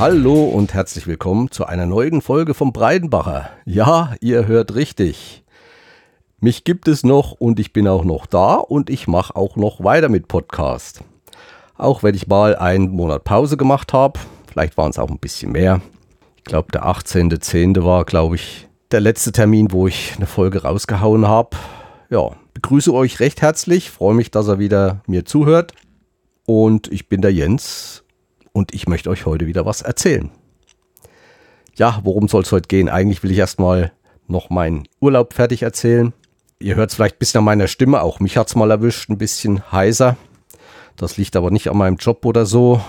Hallo und herzlich willkommen zu einer neuen Folge vom Breidenbacher. Ja, ihr hört richtig. Mich gibt es noch und ich bin auch noch da und ich mache auch noch weiter mit Podcast. Auch wenn ich mal einen Monat Pause gemacht habe, vielleicht waren es auch ein bisschen mehr. Ich glaube, der 18.10. war, glaube ich, der letzte Termin, wo ich eine Folge rausgehauen habe. Ja, begrüße euch recht herzlich, freue mich, dass er wieder mir zuhört. Und ich bin der Jens und ich möchte euch heute wieder was erzählen. Ja, worum soll es heute gehen? Eigentlich will ich erstmal noch meinen Urlaub fertig erzählen. Ihr hört es vielleicht ein bisschen an meiner Stimme, auch mich hat es mal erwischt, ein bisschen heiser. Das liegt aber nicht an meinem Job oder so.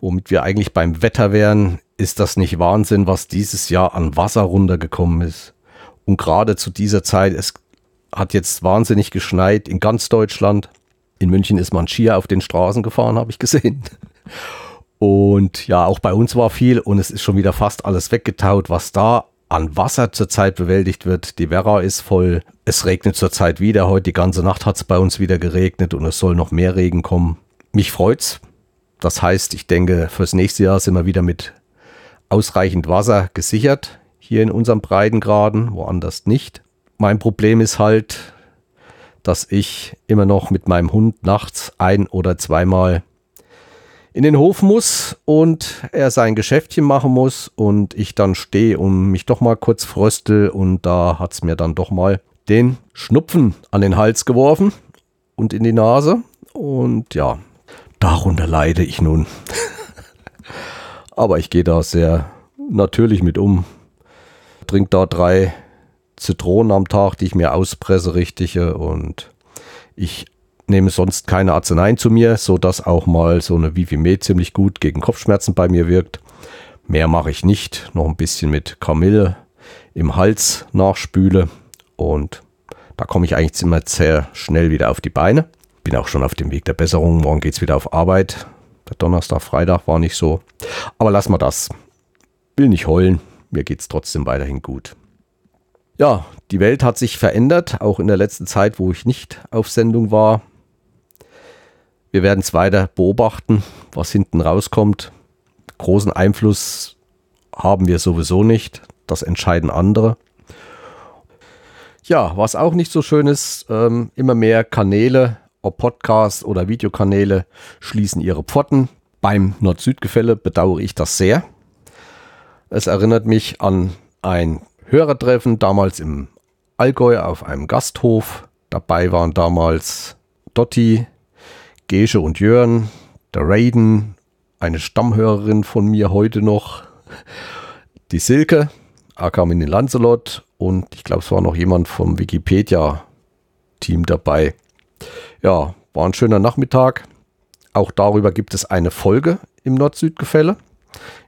Womit wir eigentlich beim Wetter wären, ist das nicht Wahnsinn, was dieses Jahr an Wasser runtergekommen ist. Und gerade zu dieser Zeit, es hat jetzt wahnsinnig geschneit in ganz Deutschland. In München ist man Skier auf den Straßen gefahren, habe ich gesehen. Und ja, auch bei uns war viel und es ist schon wieder fast alles weggetaut, was da an Wasser zurzeit bewältigt wird. Die Werra ist voll. Es regnet zurzeit wieder. Heute die ganze Nacht hat es bei uns wieder geregnet und es soll noch mehr Regen kommen. Mich freut's. Das heißt, ich denke, fürs nächste Jahr sind wir wieder mit ausreichend Wasser gesichert. Hier in unserem Breitengraden, woanders nicht. Mein Problem ist halt, dass ich immer noch mit meinem Hund nachts ein oder zweimal in den Hof muss und er sein Geschäftchen machen muss und ich dann stehe und mich doch mal kurz fröstel und da hat es mir dann doch mal den Schnupfen an den Hals geworfen und in die Nase und ja, darunter leide ich nun. Aber ich gehe da sehr natürlich mit um. Trink da drei Zitronen am Tag, die ich mir auspresse, richtige und ich nehme sonst keine Arzneien zu mir, so dass auch mal so eine Vivimed ziemlich gut gegen Kopfschmerzen bei mir wirkt. Mehr mache ich nicht. Noch ein bisschen mit Kamille im Hals nachspüle und da komme ich eigentlich immer sehr schnell wieder auf die Beine. Bin auch schon auf dem Weg der Besserung. Morgen geht es wieder auf Arbeit. Der Donnerstag, Freitag war nicht so. Aber lass mal das. Will nicht heulen. Mir geht es trotzdem weiterhin gut. Ja, die Welt hat sich verändert, auch in der letzten Zeit, wo ich nicht auf Sendung war. Wir werden es weiter beobachten, was hinten rauskommt. Großen Einfluss haben wir sowieso nicht. Das entscheiden andere. Ja, was auch nicht so schön ist, ähm, immer mehr Kanäle, ob Podcasts oder Videokanäle, schließen ihre Pforten. Beim Nord-Süd-Gefälle bedauere ich das sehr. Es erinnert mich an ein Hörertreffen damals im Allgäu auf einem Gasthof. Dabei waren damals Dotti, Gesche und Jörn, der Raiden, eine Stammhörerin von mir heute noch, die Silke, in den Lancelot und ich glaube, es war noch jemand vom Wikipedia-Team dabei. Ja, war ein schöner Nachmittag. Auch darüber gibt es eine Folge im Nord-Süd-Gefälle.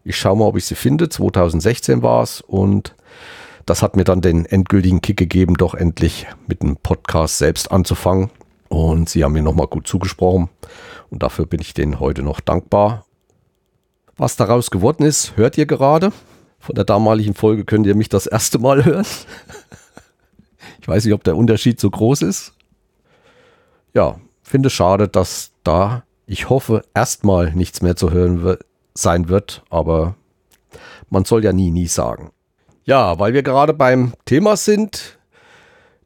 Ich schaue mal, ob ich sie finde. 2016 war es und das hat mir dann den endgültigen Kick gegeben, doch endlich mit dem Podcast selbst anzufangen. Und sie haben mir nochmal gut zugesprochen. Und dafür bin ich denen heute noch dankbar. Was daraus geworden ist, hört ihr gerade. Von der damaligen Folge könnt ihr mich das erste Mal hören. Ich weiß nicht, ob der Unterschied so groß ist. Ja, finde schade, dass da, ich hoffe, erstmal nichts mehr zu hören sein wird. Aber man soll ja nie, nie sagen. Ja, weil wir gerade beim Thema sind,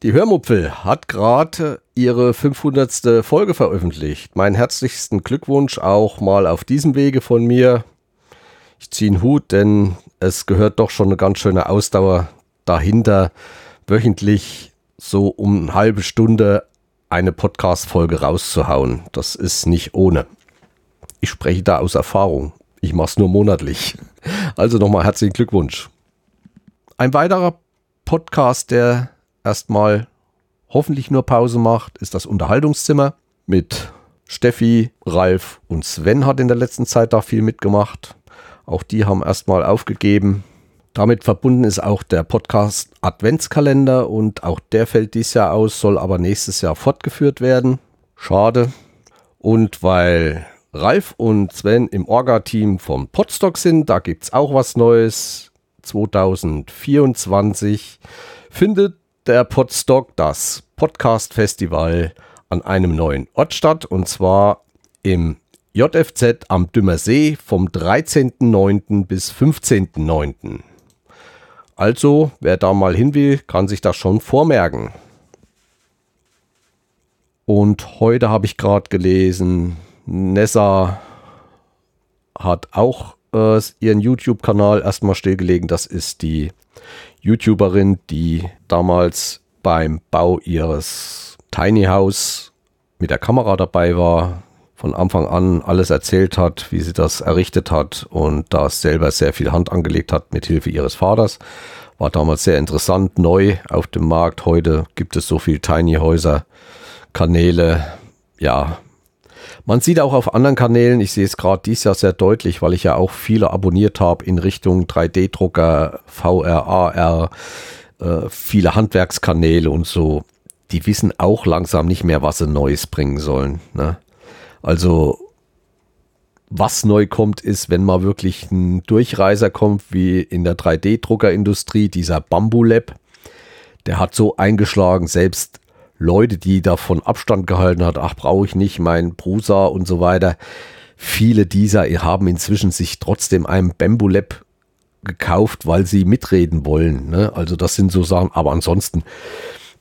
die Hörmupfel hat gerade ihre 500. Folge veröffentlicht. Meinen herzlichsten Glückwunsch auch mal auf diesem Wege von mir. Ich ziehe einen Hut, denn es gehört doch schon eine ganz schöne Ausdauer dahinter, wöchentlich so um eine halbe Stunde eine Podcast-Folge rauszuhauen. Das ist nicht ohne. Ich spreche da aus Erfahrung. Ich mache es nur monatlich. Also nochmal herzlichen Glückwunsch. Ein weiterer Podcast, der erstmal hoffentlich nur Pause macht, ist das Unterhaltungszimmer mit Steffi, Ralf und Sven hat in der letzten Zeit da viel mitgemacht. Auch die haben erstmal aufgegeben. Damit verbunden ist auch der Podcast Adventskalender und auch der fällt dieses Jahr aus, soll aber nächstes Jahr fortgeführt werden. Schade. Und weil Ralf und Sven im Orga-Team vom Podstock sind, da gibt es auch was Neues. 2024 findet der Podstock, das Podcast Festival, an einem neuen Ort statt und zwar im JFZ am Dümmersee vom 13.09. bis 15.09. Also, wer da mal hin will, kann sich das schon vormerken. Und heute habe ich gerade gelesen, Nessa hat auch äh, ihren YouTube-Kanal erstmal stillgelegen. Das ist die YouTuberin, die damals beim Bau ihres Tiny House mit der Kamera dabei war, von Anfang an alles erzählt hat, wie sie das errichtet hat und da selber sehr viel Hand angelegt hat mit Hilfe ihres Vaters. War damals sehr interessant, neu auf dem Markt. Heute gibt es so viele Tiny Häuser, Kanäle. Ja, man sieht auch auf anderen Kanälen, ich sehe es gerade dieses Jahr sehr deutlich, weil ich ja auch viele abonniert habe in Richtung 3D-Drucker, VR, AR, äh, viele Handwerkskanäle und so. Die wissen auch langsam nicht mehr, was sie Neues bringen sollen. Ne? Also was neu kommt, ist, wenn mal wirklich ein Durchreißer kommt, wie in der 3D-Druckerindustrie, dieser Bamboo Lab. Der hat so eingeschlagen, selbst Leute, die davon Abstand gehalten hat, ach, brauche ich nicht, mein Prusa und so weiter. Viele dieser haben inzwischen sich trotzdem einem Bamboo Lab gekauft, weil sie mitreden wollen. Ne? Also das sind so Sachen, aber ansonsten,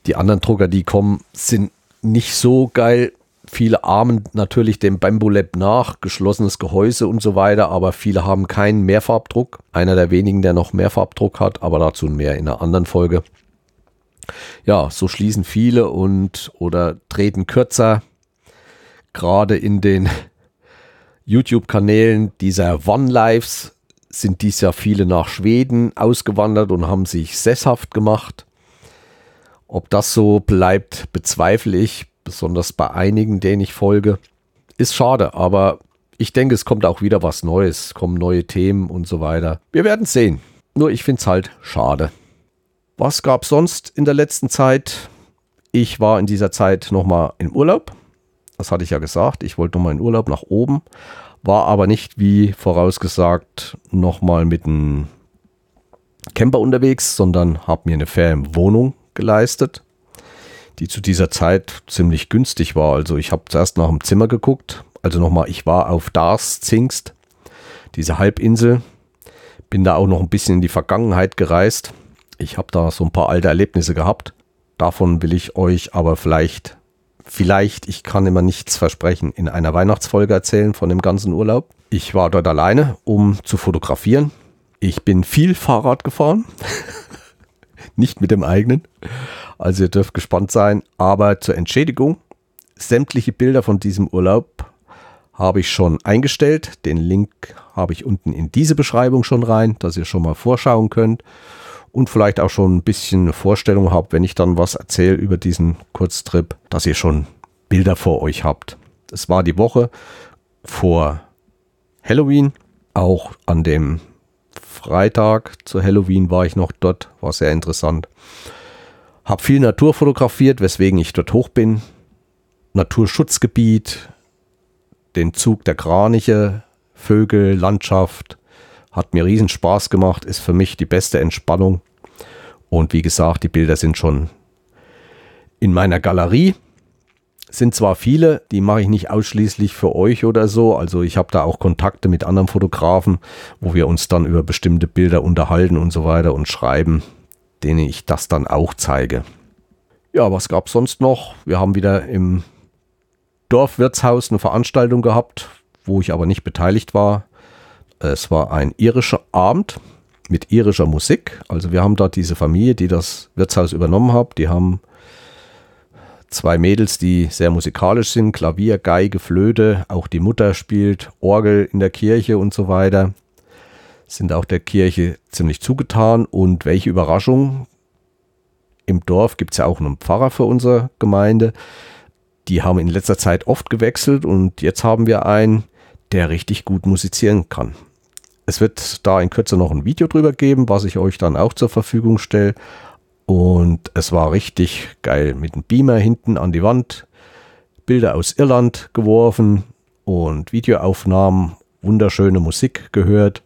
die anderen Drucker, die kommen, sind nicht so geil. Viele ahmen natürlich dem Bamboo Lab nach, geschlossenes Gehäuse und so weiter, aber viele haben keinen Mehrfarbdruck. Einer der wenigen, der noch Mehrfarbdruck hat, aber dazu mehr in einer anderen Folge ja, so schließen viele und oder treten kürzer. Gerade in den YouTube-Kanälen dieser One Lives sind dies Jahr viele nach Schweden ausgewandert und haben sich sesshaft gemacht. Ob das so bleibt, bezweifle ich, besonders bei einigen, denen ich folge. Ist schade, aber ich denke, es kommt auch wieder was Neues, kommen neue Themen und so weiter. Wir werden sehen. Nur ich finde es halt schade. Was gab sonst in der letzten Zeit? Ich war in dieser Zeit nochmal im Urlaub. Das hatte ich ja gesagt. Ich wollte nochmal in Urlaub nach oben. War aber nicht, wie vorausgesagt, nochmal mit einem Camper unterwegs, sondern habe mir eine Ferienwohnung geleistet, die zu dieser Zeit ziemlich günstig war. Also ich habe zuerst nach dem Zimmer geguckt. Also nochmal, ich war auf Dars Zingst, diese Halbinsel. Bin da auch noch ein bisschen in die Vergangenheit gereist ich habe da so ein paar alte Erlebnisse gehabt. Davon will ich euch aber vielleicht, vielleicht, ich kann immer nichts versprechen, in einer Weihnachtsfolge erzählen von dem ganzen Urlaub. Ich war dort alleine, um zu fotografieren. Ich bin viel Fahrrad gefahren. Nicht mit dem eigenen. Also ihr dürft gespannt sein. Aber zur Entschädigung, sämtliche Bilder von diesem Urlaub habe ich schon eingestellt. Den Link habe ich unten in diese Beschreibung schon rein, dass ihr schon mal vorschauen könnt und vielleicht auch schon ein bisschen eine Vorstellung habt, wenn ich dann was erzähle über diesen Kurztrip, dass ihr schon Bilder vor euch habt. Es war die Woche vor Halloween, auch an dem Freitag zu Halloween war ich noch dort, war sehr interessant. Hab viel Natur fotografiert, weswegen ich dort hoch bin. Naturschutzgebiet, den Zug der Kraniche, Vögel, Landschaft, hat mir riesen Spaß gemacht, ist für mich die beste Entspannung. Und wie gesagt, die Bilder sind schon in meiner Galerie. Sind zwar viele, die mache ich nicht ausschließlich für euch oder so. Also ich habe da auch Kontakte mit anderen Fotografen, wo wir uns dann über bestimmte Bilder unterhalten und so weiter und schreiben, denen ich das dann auch zeige. Ja, was gab es sonst noch? Wir haben wieder im Dorfwirtshaus eine Veranstaltung gehabt, wo ich aber nicht beteiligt war. Es war ein irischer Abend mit irischer Musik. Also wir haben dort diese Familie, die das Wirtshaus übernommen hat. Die haben zwei Mädels, die sehr musikalisch sind. Klavier, Geige, Flöte. Auch die Mutter spielt Orgel in der Kirche und so weiter. Sind auch der Kirche ziemlich zugetan. Und welche Überraschung. Im Dorf gibt es ja auch einen Pfarrer für unsere Gemeinde. Die haben in letzter Zeit oft gewechselt und jetzt haben wir einen, der richtig gut musizieren kann. Es wird da in Kürze noch ein Video drüber geben, was ich euch dann auch zur Verfügung stelle. Und es war richtig geil mit einem Beamer hinten an die Wand, Bilder aus Irland geworfen und Videoaufnahmen, wunderschöne Musik gehört.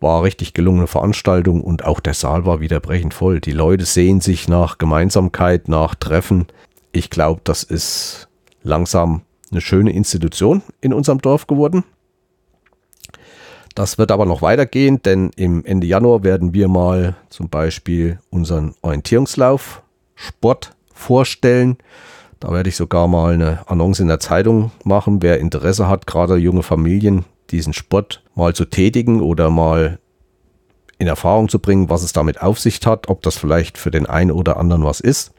War richtig gelungene Veranstaltung und auch der Saal war wieder brechend voll. Die Leute sehen sich nach Gemeinsamkeit, nach Treffen. Ich glaube, das ist langsam eine schöne Institution in unserem Dorf geworden. Das wird aber noch weitergehen, denn im Ende Januar werden wir mal zum Beispiel unseren Orientierungslauf Sport vorstellen. Da werde ich sogar mal eine Annonce in der Zeitung machen, wer Interesse hat, gerade junge Familien, diesen Sport mal zu tätigen oder mal in Erfahrung zu bringen, was es damit auf sich hat, ob das vielleicht für den einen oder anderen was ist.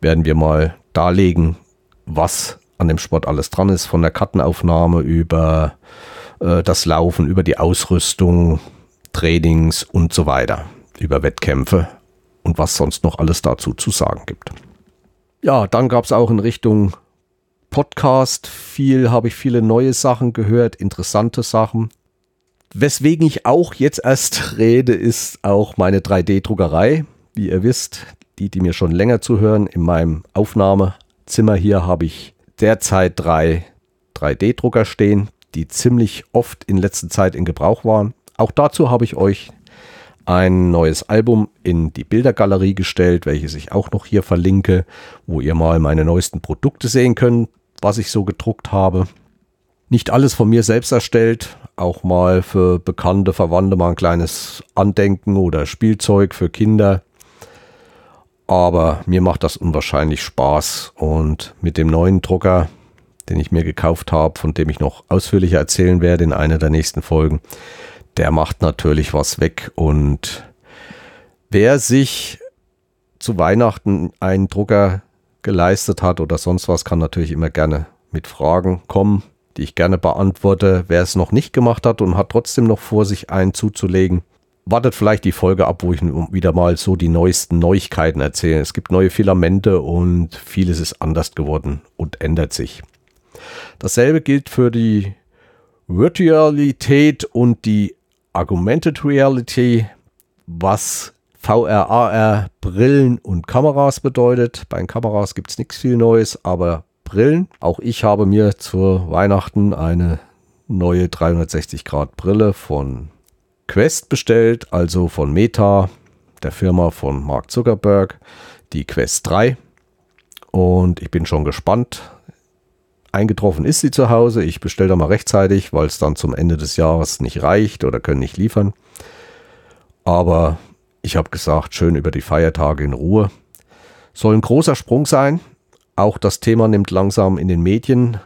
Werden wir mal darlegen, was an dem Sport alles dran ist, von der Kartenaufnahme über äh, das Laufen, über die Ausrüstung, Trainings und so weiter, über Wettkämpfe und was sonst noch alles dazu zu sagen gibt. Ja, dann gab es auch in Richtung Podcast viel, habe ich viele neue Sachen gehört, interessante Sachen. Weswegen ich auch jetzt erst rede, ist auch meine 3D-Druckerei. Wie ihr wisst, die, die mir schon länger zuhören, in meinem Aufnahmezimmer hier habe ich derzeit drei 3D-Drucker stehen, die ziemlich oft in letzter Zeit in Gebrauch waren. Auch dazu habe ich euch ein neues Album in die Bildergalerie gestellt, welches ich auch noch hier verlinke, wo ihr mal meine neuesten Produkte sehen könnt, was ich so gedruckt habe. Nicht alles von mir selbst erstellt, auch mal für bekannte Verwandte mal ein kleines Andenken oder Spielzeug für Kinder. Aber mir macht das unwahrscheinlich Spaß und mit dem neuen Drucker, den ich mir gekauft habe, von dem ich noch ausführlicher erzählen werde in einer der nächsten Folgen, der macht natürlich was weg. Und wer sich zu Weihnachten einen Drucker geleistet hat oder sonst was, kann natürlich immer gerne mit Fragen kommen, die ich gerne beantworte. Wer es noch nicht gemacht hat und hat trotzdem noch vor, sich einen zuzulegen, wartet vielleicht die Folge ab, wo ich wieder mal so die neuesten Neuigkeiten erzähle. Es gibt neue Filamente und vieles ist anders geworden und ändert sich. Dasselbe gilt für die Virtualität und die Augmented Reality, was VR, AR, Brillen und Kameras bedeutet. Bei den Kameras gibt es nichts viel Neues, aber Brillen. Auch ich habe mir zur Weihnachten eine neue 360 Grad Brille von Quest bestellt, also von Meta, der Firma von Mark Zuckerberg, die Quest 3. Und ich bin schon gespannt. Eingetroffen ist sie zu Hause. Ich bestelle da mal rechtzeitig, weil es dann zum Ende des Jahres nicht reicht oder können nicht liefern. Aber ich habe gesagt, schön über die Feiertage in Ruhe. Soll ein großer Sprung sein. Auch das Thema nimmt langsam in den Medien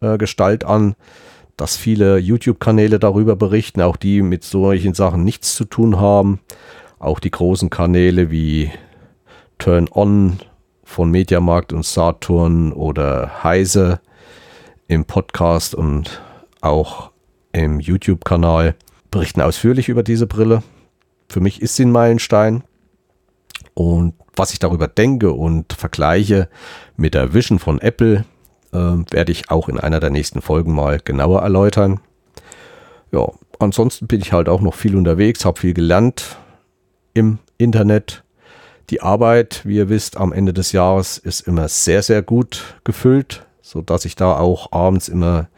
äh, Gestalt an, dass viele YouTube-Kanäle darüber berichten, auch die mit solchen Sachen nichts zu tun haben. Auch die großen Kanäle wie Turn On von Mediamarkt und Saturn oder Heise im Podcast und auch im YouTube-Kanal berichten ausführlich über diese Brille. Für mich ist sie ein Meilenstein. Und was ich darüber denke und vergleiche mit der Vision von Apple, äh, werde ich auch in einer der nächsten Folgen mal genauer erläutern. Ja, ansonsten bin ich halt auch noch viel unterwegs, habe viel gelernt im Internet. Die Arbeit, wie ihr wisst, am Ende des Jahres ist immer sehr, sehr gut gefüllt so dass ich da auch abends immer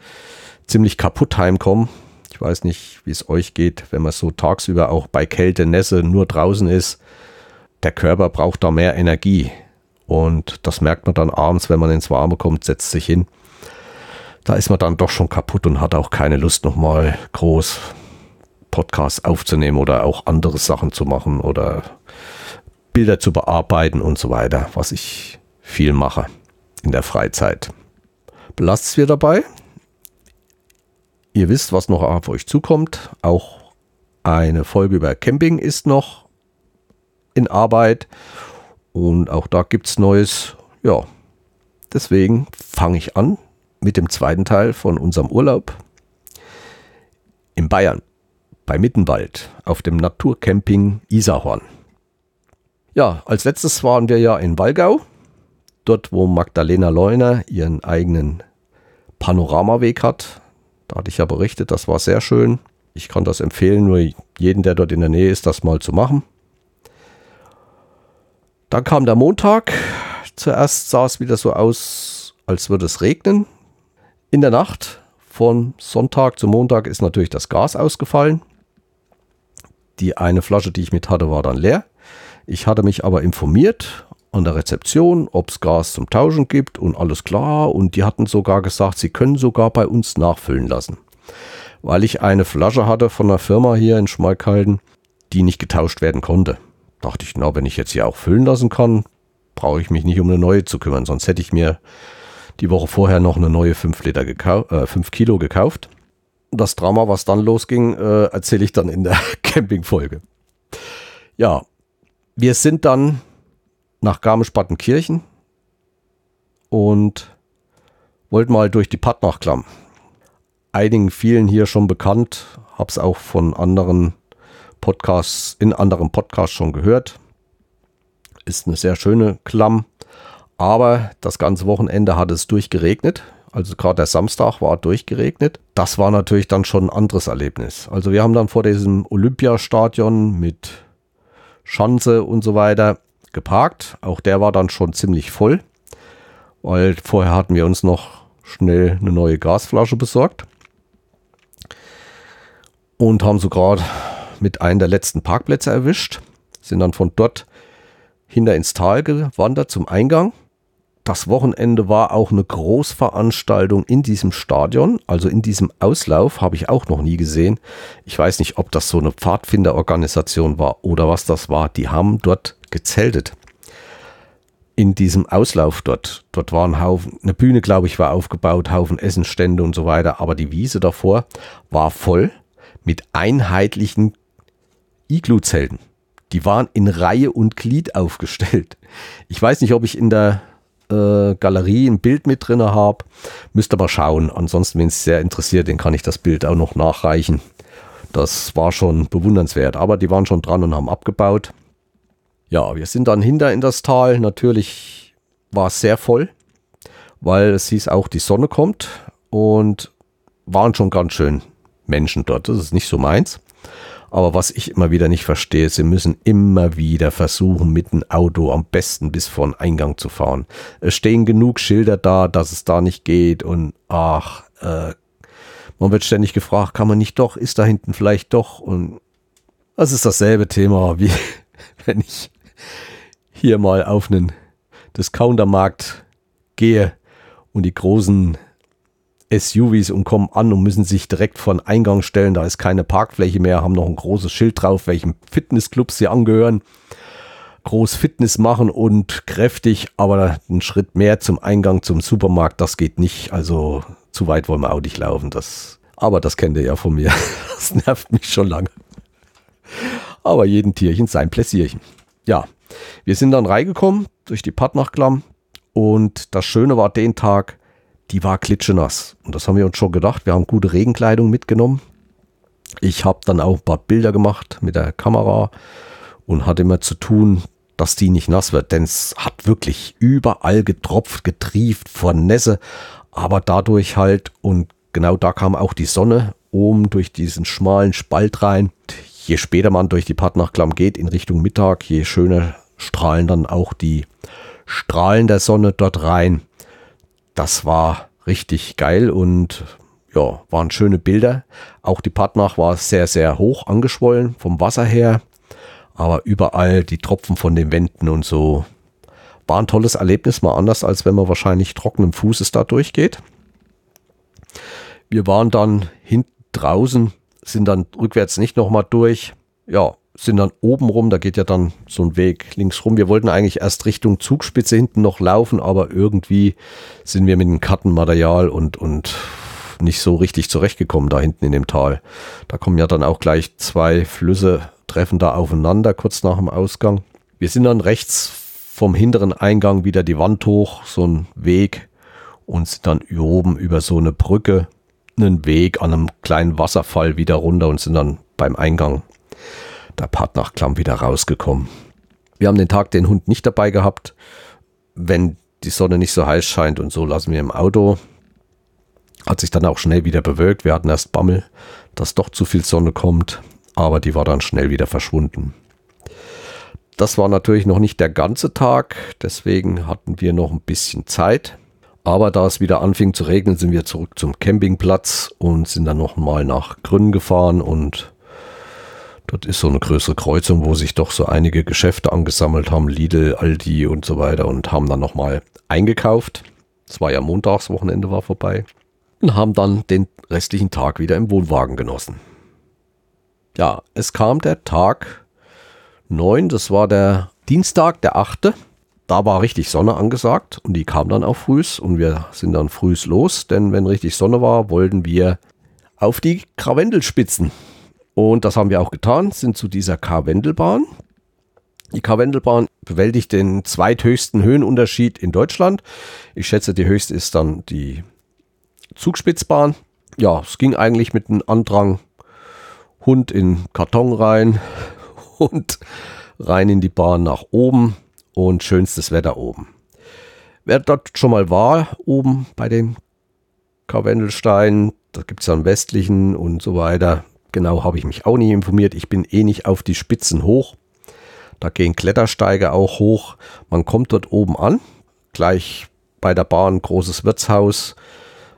ziemlich kaputt heimkomme. Ich weiß nicht, wie es euch geht, wenn man so tagsüber auch bei Kälte, Nässe nur draußen ist. Der Körper braucht da mehr Energie. Und das merkt man dann abends, wenn man ins Warme kommt, setzt sich hin. Da ist man dann doch schon kaputt und hat auch keine Lust, nochmal groß Podcasts aufzunehmen oder auch andere Sachen zu machen oder Bilder zu bearbeiten und so weiter, was ich viel mache in der Freizeit belasst es wir dabei. Ihr wisst, was noch auf euch zukommt. Auch eine Folge über Camping ist noch in Arbeit. Und auch da gibt es Neues. Ja, deswegen fange ich an mit dem zweiten Teil von unserem Urlaub in Bayern bei Mittenwald auf dem Naturcamping Isarhorn. Ja, als letztes waren wir ja in Walgau, dort wo Magdalena Leuner ihren eigenen Panoramaweg hat. Da hatte ich ja berichtet, das war sehr schön. Ich kann das empfehlen, nur jeden, der dort in der Nähe ist, das mal zu machen. Dann kam der Montag. Zuerst sah es wieder so aus, als würde es regnen. In der Nacht von Sonntag zu Montag ist natürlich das Gas ausgefallen. Die eine Flasche, die ich mit hatte, war dann leer. Ich hatte mich aber informiert an der Rezeption, ob es Gas zum Tauschen gibt und alles klar. Und die hatten sogar gesagt, sie können sogar bei uns nachfüllen lassen. Weil ich eine Flasche hatte von einer Firma hier in Schmalkalden, die nicht getauscht werden konnte. Dachte ich, na, wenn ich jetzt hier auch füllen lassen kann, brauche ich mich nicht um eine neue zu kümmern. Sonst hätte ich mir die Woche vorher noch eine neue 5 Liter äh, 5 Kilo gekauft. Das Drama, was dann losging, äh, erzähle ich dann in der Campingfolge. Ja, wir sind dann nach Garmisch-Partenkirchen und wollten mal durch die Pattnachklamm. Einigen vielen hier schon bekannt, habe es auch von anderen Podcasts, in anderen Podcasts schon gehört. Ist eine sehr schöne Klamm, aber das ganze Wochenende hat es durchgeregnet. Also gerade der Samstag war durchgeregnet. Das war natürlich dann schon ein anderes Erlebnis. Also wir haben dann vor diesem Olympiastadion mit Schanze und so weiter geparkt. Auch der war dann schon ziemlich voll, weil vorher hatten wir uns noch schnell eine neue Gasflasche besorgt und haben so gerade mit einem der letzten Parkplätze erwischt, sind dann von dort hinter ins Tal gewandert zum Eingang. Das Wochenende war auch eine Großveranstaltung in diesem Stadion, also in diesem Auslauf, habe ich auch noch nie gesehen. Ich weiß nicht, ob das so eine Pfadfinderorganisation war oder was das war. Die haben dort gezeltet. In diesem Auslauf dort. Dort war ein Haufen, eine Bühne, glaube ich, war aufgebaut, Haufen Essenstände und so weiter. Aber die Wiese davor war voll mit einheitlichen Iglu-Zelten. Die waren in Reihe und Glied aufgestellt. Ich weiß nicht, ob ich in der äh, Galerie ein Bild mit drin habe. Müsste mal schauen. Ansonsten, wenn es sehr interessiert, den kann ich das Bild auch noch nachreichen. Das war schon bewundernswert. Aber die waren schon dran und haben abgebaut. Ja, wir sind dann hinter in das Tal. Natürlich war es sehr voll, weil es hieß auch, die Sonne kommt und waren schon ganz schön Menschen dort. Das ist nicht so meins. Aber was ich immer wieder nicht verstehe, sie müssen immer wieder versuchen, mit dem Auto am besten bis vor den Eingang zu fahren. Es stehen genug Schilder da, dass es da nicht geht und ach, äh, man wird ständig gefragt, kann man nicht doch, ist da hinten vielleicht doch und das ist dasselbe Thema, wie wenn ich hier mal auf einen Discountermarkt gehe und die großen SUVs und kommen an und müssen sich direkt vor den Eingang stellen. Da ist keine Parkfläche mehr, haben noch ein großes Schild drauf, welchem Fitnessclub sie angehören. Groß Fitness machen und kräftig, aber einen Schritt mehr zum Eingang zum Supermarkt, das geht nicht. Also zu weit wollen wir auch nicht laufen. Das, aber das kennt ihr ja von mir. Das nervt mich schon lange. Aber jeden Tierchen sein Pläsierchen. Ja, wir sind dann reingekommen durch die Partnachklamm und das Schöne war den Tag, die war klitschenass. Und das haben wir uns schon gedacht. Wir haben gute Regenkleidung mitgenommen. Ich habe dann auch ein paar Bilder gemacht mit der Kamera und hatte immer zu tun, dass die nicht nass wird. Denn es hat wirklich überall getropft, getrieft vor Nässe. Aber dadurch halt, und genau da kam auch die Sonne oben durch diesen schmalen Spalt rein. Je später man durch die Partnachklamm geht in Richtung Mittag, je schöner strahlen dann auch die Strahlen der Sonne dort rein das war richtig geil und ja, waren schöne Bilder. Auch die Partnach war sehr, sehr hoch angeschwollen vom Wasser her. Aber überall die Tropfen von den Wänden und so. War ein tolles Erlebnis, mal anders, als wenn man wahrscheinlich trockenen Fußes da durchgeht. Wir waren dann hinten draußen, sind dann rückwärts nicht nochmal durch. Ja, sind dann oben rum, da geht ja dann so ein Weg links rum. Wir wollten eigentlich erst Richtung Zugspitze hinten noch laufen, aber irgendwie sind wir mit dem Kartenmaterial und, und nicht so richtig zurechtgekommen da hinten in dem Tal. Da kommen ja dann auch gleich zwei Flüsse, treffen da aufeinander kurz nach dem Ausgang. Wir sind dann rechts vom hinteren Eingang wieder die Wand hoch, so ein Weg und sind dann oben über so eine Brücke, einen Weg an einem kleinen Wasserfall wieder runter und sind dann beim Eingang der Partnachklamm wieder rausgekommen. Wir haben den Tag den Hund nicht dabei gehabt. Wenn die Sonne nicht so heiß scheint und so lassen wir im Auto. Hat sich dann auch schnell wieder bewölkt. Wir hatten erst Bammel, dass doch zu viel Sonne kommt, aber die war dann schnell wieder verschwunden. Das war natürlich noch nicht der ganze Tag, deswegen hatten wir noch ein bisschen Zeit. Aber da es wieder anfing zu regnen, sind wir zurück zum Campingplatz und sind dann nochmal nach Gründen gefahren und Dort ist so eine größere Kreuzung, wo sich doch so einige Geschäfte angesammelt haben, Lidl, Aldi und so weiter und haben dann nochmal eingekauft. Es war ja montags, Wochenende war vorbei. Und haben dann den restlichen Tag wieder im Wohnwagen genossen. Ja, es kam der Tag 9, das war der Dienstag, der 8. Da war richtig Sonne angesagt und die kam dann auch frühs und wir sind dann frühs los, denn wenn richtig Sonne war, wollten wir auf die Karwendelspitzen. Und das haben wir auch getan, sind zu dieser Karwendelbahn. Die Karwendelbahn bewältigt den zweithöchsten Höhenunterschied in Deutschland. Ich schätze, die höchste ist dann die Zugspitzbahn. Ja, es ging eigentlich mit einem Andrang Hund in Karton rein und rein in die Bahn nach oben und schönstes Wetter oben. Wer dort schon mal war, oben bei den Karwendelsteinen, da gibt es ja einen westlichen und so weiter. Genau habe ich mich auch nicht informiert. Ich bin eh nicht auf die Spitzen hoch. Da gehen Klettersteige auch hoch. Man kommt dort oben an, gleich bei der Bahn großes Wirtshaus,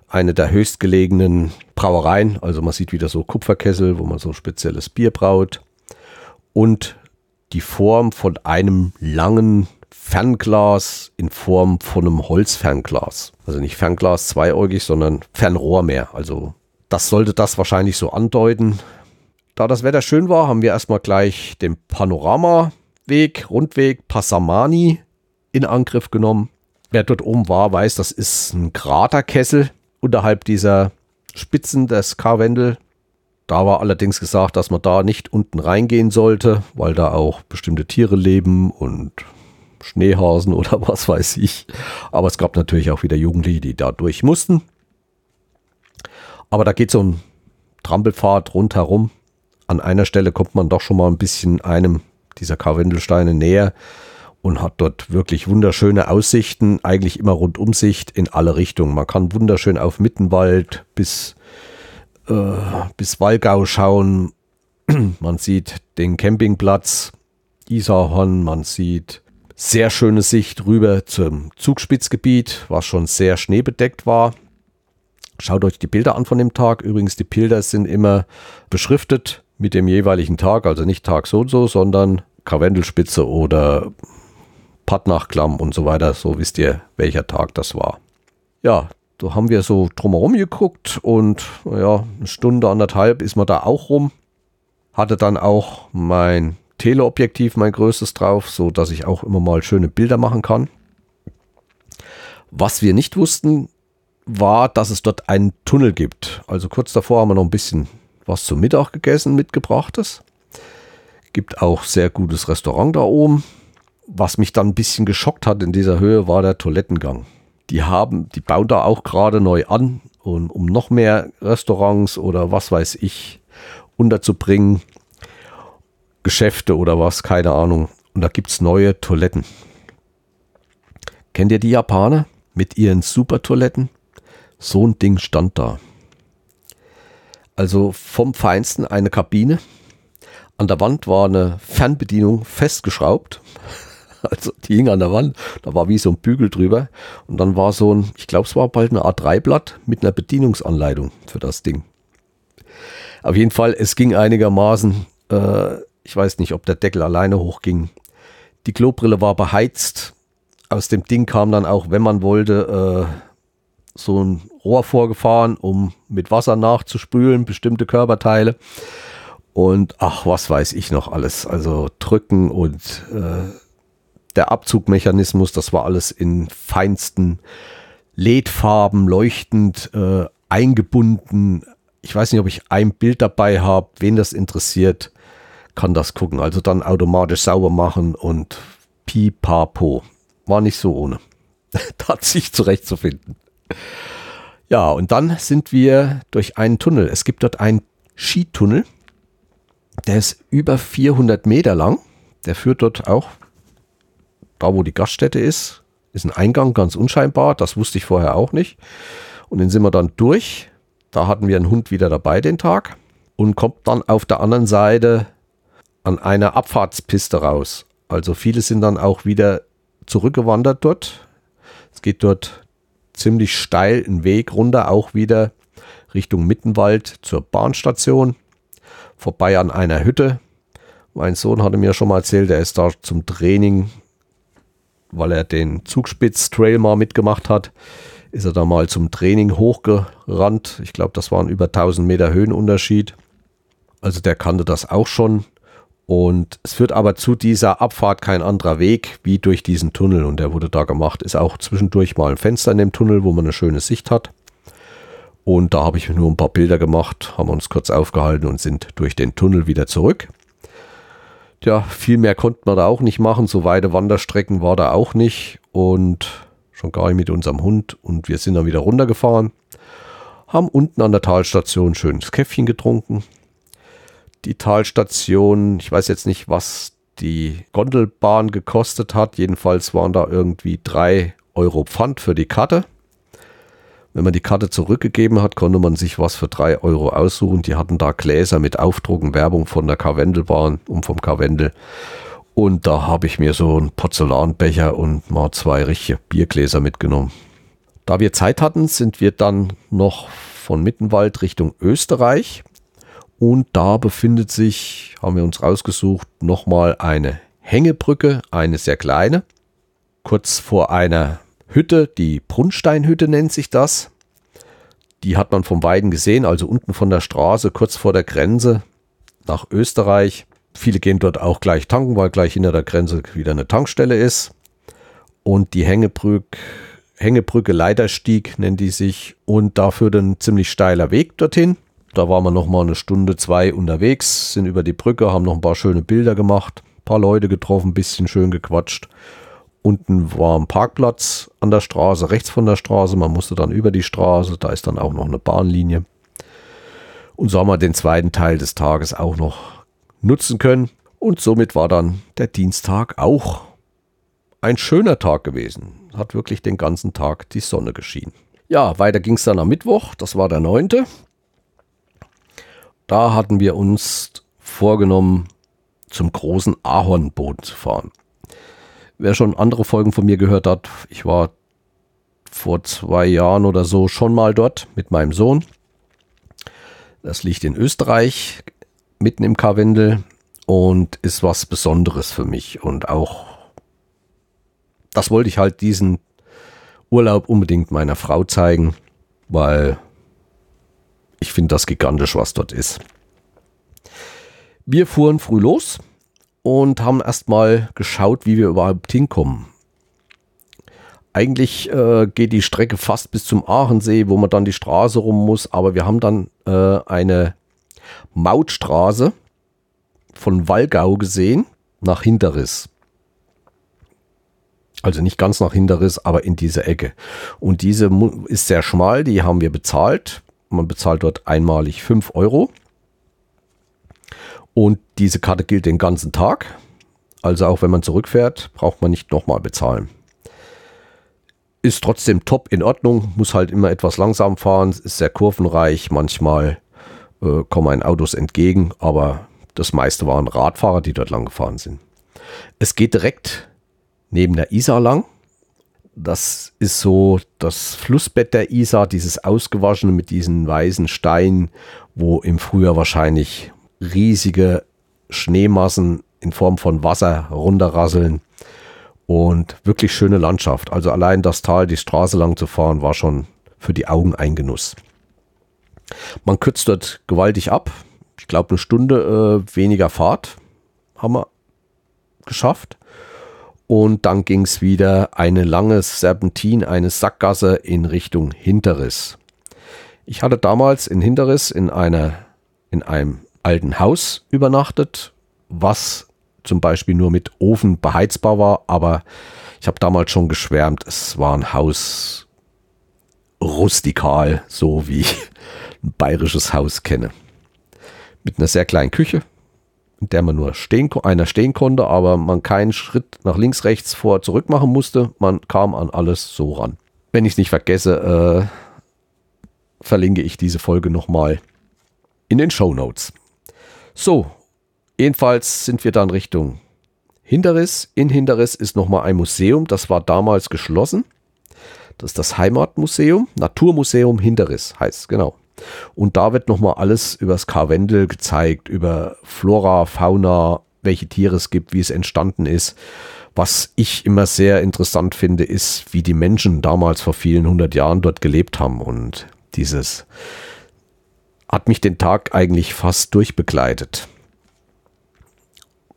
eine der höchstgelegenen Brauereien. Also man sieht wieder so Kupferkessel, wo man so spezielles Bier braut. Und die Form von einem langen Fernglas in Form von einem Holzfernglas. Also nicht Fernglas zweiäugig, sondern Fernrohr mehr. Also das sollte das wahrscheinlich so andeuten. Da das Wetter schön war, haben wir erstmal gleich den Panoramaweg, Rundweg Passamani in Angriff genommen. Wer dort oben war, weiß, das ist ein Kraterkessel unterhalb dieser Spitzen des Karwendel. Da war allerdings gesagt, dass man da nicht unten reingehen sollte, weil da auch bestimmte Tiere leben und Schneehasen oder was weiß ich. Aber es gab natürlich auch wieder Jugendliche, die da durch mussten. Aber da geht so ein Trampelpfad rundherum. An einer Stelle kommt man doch schon mal ein bisschen einem dieser Karwendelsteine näher und hat dort wirklich wunderschöne Aussichten, eigentlich immer Rundumsicht in alle Richtungen. Man kann wunderschön auf Mittenwald bis, äh, bis Wallgau schauen. man sieht den Campingplatz Isarhorn, man sieht sehr schöne Sicht rüber zum Zugspitzgebiet, was schon sehr schneebedeckt war. Schaut euch die Bilder an von dem Tag. Übrigens, die Bilder sind immer beschriftet mit dem jeweiligen Tag, also nicht Tag so und so, sondern Karwendelspitze oder Pattnachklamm und so weiter. So wisst ihr, welcher Tag das war. Ja, da haben wir so drumherum geguckt und ja, eine Stunde, anderthalb ist man da auch rum. Hatte dann auch mein Teleobjektiv, mein größtes drauf, so dass ich auch immer mal schöne Bilder machen kann. Was wir nicht wussten, war, dass es dort einen Tunnel gibt. Also kurz davor haben wir noch ein bisschen was zum Mittag gegessen, mitgebrachtes. Gibt auch sehr gutes Restaurant da oben. Was mich dann ein bisschen geschockt hat in dieser Höhe, war der Toilettengang. Die haben, die bauen da auch gerade neu an, und, um noch mehr Restaurants oder was weiß ich unterzubringen. Geschäfte oder was, keine Ahnung. Und da gibt es neue Toiletten. Kennt ihr die Japaner mit ihren Supertoiletten? So ein Ding stand da. Also vom Feinsten eine Kabine. An der Wand war eine Fernbedienung festgeschraubt. Also die hing an der Wand, da war wie so ein Bügel drüber. Und dann war so ein, ich glaube es war bald ein A3-Blatt mit einer Bedienungsanleitung für das Ding. Auf jeden Fall, es ging einigermaßen, äh, ich weiß nicht, ob der Deckel alleine hochging. Die Klobrille war beheizt. Aus dem Ding kam dann auch, wenn man wollte, äh, so ein Rohr vorgefahren, um mit Wasser nachzuspülen, bestimmte Körperteile. Und ach, was weiß ich noch alles. Also drücken und äh, der Abzugmechanismus, das war alles in feinsten LED-Farben leuchtend äh, eingebunden. Ich weiß nicht, ob ich ein Bild dabei habe. Wen das interessiert, kann das gucken. Also dann automatisch sauber machen und pipapo. War nicht so ohne. da sich zurechtzufinden. Ja, und dann sind wir durch einen Tunnel. Es gibt dort einen Skitunnel. Der ist über 400 Meter lang. Der führt dort auch da wo die Gaststätte ist, ist ein Eingang ganz unscheinbar. Das wusste ich vorher auch nicht. Und den sind wir dann durch. Da hatten wir einen Hund wieder dabei den Tag und kommt dann auf der anderen Seite an einer Abfahrtspiste raus. Also viele sind dann auch wieder zurückgewandert dort. Es geht dort ziemlich steil einen Weg runter, auch wieder Richtung Mittenwald zur Bahnstation, vorbei an einer Hütte, Mein Sohn hatte mir schon mal erzählt, er ist da zum Training, weil er den Zugspitz-Trail mal mitgemacht hat, ist er da mal zum Training hochgerannt. Ich glaube, das waren über 1000 Meter Höhenunterschied. Also der kannte das auch schon. Und es führt aber zu dieser Abfahrt kein anderer Weg wie durch diesen Tunnel. Und der wurde da gemacht. Ist auch zwischendurch mal ein Fenster in dem Tunnel, wo man eine schöne Sicht hat. Und da habe ich nur ein paar Bilder gemacht, haben uns kurz aufgehalten und sind durch den Tunnel wieder zurück. Ja, viel mehr konnten wir da auch nicht machen. So weite Wanderstrecken war da auch nicht. Und schon gar nicht mit unserem Hund. Und wir sind dann wieder runtergefahren. Haben unten an der Talstation schönes Käffchen getrunken. Die Talstation, ich weiß jetzt nicht, was die Gondelbahn gekostet hat. Jedenfalls waren da irgendwie drei Euro Pfand für die Karte. Wenn man die Karte zurückgegeben hat, konnte man sich was für drei Euro aussuchen. Die hatten da Gläser mit Aufdrucken, Werbung von der Karwendelbahn und vom Karwendel. Und da habe ich mir so einen Porzellanbecher und mal zwei richtige Biergläser mitgenommen. Da wir Zeit hatten, sind wir dann noch von Mittenwald Richtung Österreich. Und da befindet sich, haben wir uns rausgesucht, nochmal eine Hängebrücke, eine sehr kleine. Kurz vor einer Hütte, die Brunnsteinhütte nennt sich das. Die hat man vom Weiden gesehen, also unten von der Straße, kurz vor der Grenze nach Österreich. Viele gehen dort auch gleich tanken, weil gleich hinter der Grenze wieder eine Tankstelle ist. Und die Hängebrücke, Hängebrücke Leiterstieg nennt die sich. Und da führt ein ziemlich steiler Weg dorthin. Da waren wir noch mal eine Stunde, zwei unterwegs, sind über die Brücke, haben noch ein paar schöne Bilder gemacht, ein paar Leute getroffen, ein bisschen schön gequatscht. Unten war ein Parkplatz an der Straße, rechts von der Straße. Man musste dann über die Straße, da ist dann auch noch eine Bahnlinie. Und so haben wir den zweiten Teil des Tages auch noch nutzen können. Und somit war dann der Dienstag auch ein schöner Tag gewesen. Hat wirklich den ganzen Tag die Sonne geschienen. Ja, weiter ging es dann am Mittwoch, das war der 9. Da hatten wir uns vorgenommen, zum großen Ahornboden zu fahren. Wer schon andere Folgen von mir gehört hat, ich war vor zwei Jahren oder so schon mal dort mit meinem Sohn. Das liegt in Österreich, mitten im Karwendel und ist was Besonderes für mich. Und auch das wollte ich halt diesen Urlaub unbedingt meiner Frau zeigen, weil ich finde das gigantisch, was dort ist. Wir fuhren früh los und haben erstmal geschaut, wie wir überhaupt hinkommen. Eigentlich äh, geht die Strecke fast bis zum Aachensee, wo man dann die Straße rum muss, aber wir haben dann äh, eine Mautstraße von Wallgau gesehen nach Hinterriss. Also nicht ganz nach Hinterriss, aber in diese Ecke. Und diese ist sehr schmal, die haben wir bezahlt. Man bezahlt dort einmalig 5 Euro. Und diese Karte gilt den ganzen Tag. Also auch wenn man zurückfährt, braucht man nicht nochmal bezahlen. Ist trotzdem top in Ordnung, muss halt immer etwas langsam fahren, ist sehr kurvenreich, manchmal äh, kommen einen Autos entgegen, aber das meiste waren Radfahrer, die dort lang gefahren sind. Es geht direkt neben der Isar lang. Das ist so das Flussbett der Isar, dieses ausgewaschene mit diesen weißen Steinen, wo im Frühjahr wahrscheinlich riesige Schneemassen in Form von Wasser runterrasseln. Und wirklich schöne Landschaft. Also allein das Tal, die Straße lang zu fahren, war schon für die Augen ein Genuss. Man kürzt dort gewaltig ab. Ich glaube, eine Stunde äh, weniger Fahrt haben wir geschafft. Und dann ging es wieder eine lange Serpentin, eine Sackgasse in Richtung Hinterriss. Ich hatte damals in Hinterriss in, einer, in einem alten Haus übernachtet, was zum Beispiel nur mit Ofen beheizbar war, aber ich habe damals schon geschwärmt, es war ein Haus rustikal, so wie ein bayerisches Haus kenne. Mit einer sehr kleinen Küche, in der man nur stehen, einer stehen konnte, aber man keinen Schritt nach links, rechts, vor, zurück machen musste. Man kam an alles so ran. Wenn ich es nicht vergesse, äh, verlinke ich diese Folge nochmal in den Show Notes. So, jedenfalls sind wir dann Richtung Hinterriss. In Hinterriss ist nochmal ein Museum, das war damals geschlossen. Das ist das Heimatmuseum, Naturmuseum Hinterriss heißt genau. Und da wird nochmal alles über das Karwendel gezeigt, über Flora, Fauna welche Tiere es gibt, wie es entstanden ist. Was ich immer sehr interessant finde, ist, wie die Menschen damals vor vielen hundert Jahren dort gelebt haben. Und dieses hat mich den Tag eigentlich fast durchbegleitet.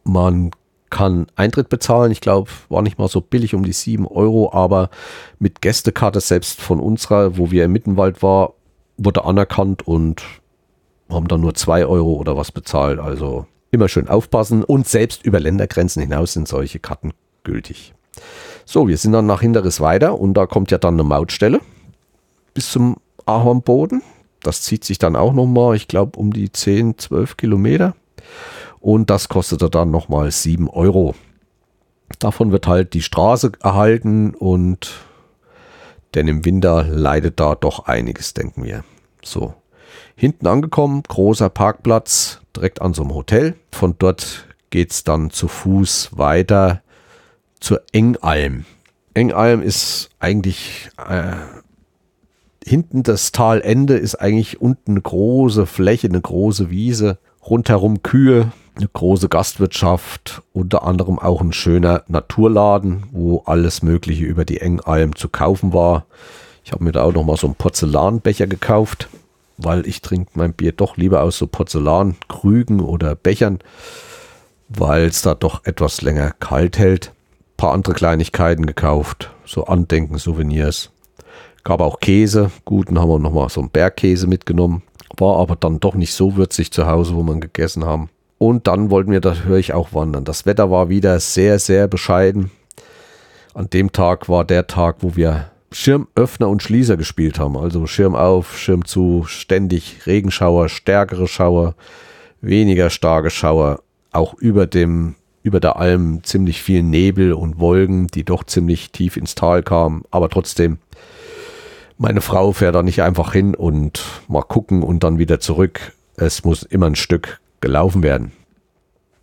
Man kann Eintritt bezahlen. Ich glaube, war nicht mal so billig um die 7 Euro, aber mit Gästekarte selbst von unserer, wo wir im Mittenwald war, wurde anerkannt und haben dann nur 2 Euro oder was bezahlt. Also immer schön aufpassen und selbst über Ländergrenzen hinaus sind solche Karten gültig. So, wir sind dann nach Hinteres weiter und da kommt ja dann eine Mautstelle bis zum Ahornboden. Das zieht sich dann auch nochmal, ich glaube, um die 10, 12 Kilometer. Und das kostete dann nochmal 7 Euro. Davon wird halt die Straße erhalten und denn im Winter leidet da doch einiges, denken wir. So, hinten angekommen, großer Parkplatz direkt an so einem Hotel. Von dort geht es dann zu Fuß weiter zur Engalm. Engalm ist eigentlich äh, hinten das Talende ist eigentlich unten eine große Fläche, eine große Wiese, rundherum Kühe, eine große Gastwirtschaft, unter anderem auch ein schöner Naturladen, wo alles Mögliche über die Engalm zu kaufen war. Ich habe mir da auch noch mal so einen Porzellanbecher gekauft, weil ich trinke mein Bier doch lieber aus so Porzellankrügen oder Bechern, weil es da doch etwas länger kalt hält. Ein paar andere Kleinigkeiten gekauft, so Andenken, Souvenirs. Gab auch Käse, guten haben wir noch mal so einen Bergkäse mitgenommen. War aber dann doch nicht so würzig zu Hause, wo wir gegessen haben. Und dann wollten wir, das höre ich auch wandern. Das Wetter war wieder sehr, sehr bescheiden. An dem Tag war der Tag, wo wir Schirmöffner und Schließer gespielt haben. Also Schirm auf, Schirm zu, ständig Regenschauer, stärkere Schauer, weniger starke Schauer. Auch über dem, über der Alm ziemlich viel Nebel und Wolken, die doch ziemlich tief ins Tal kamen. Aber trotzdem, meine Frau fährt da nicht einfach hin und mal gucken und dann wieder zurück. Es muss immer ein Stück gelaufen werden.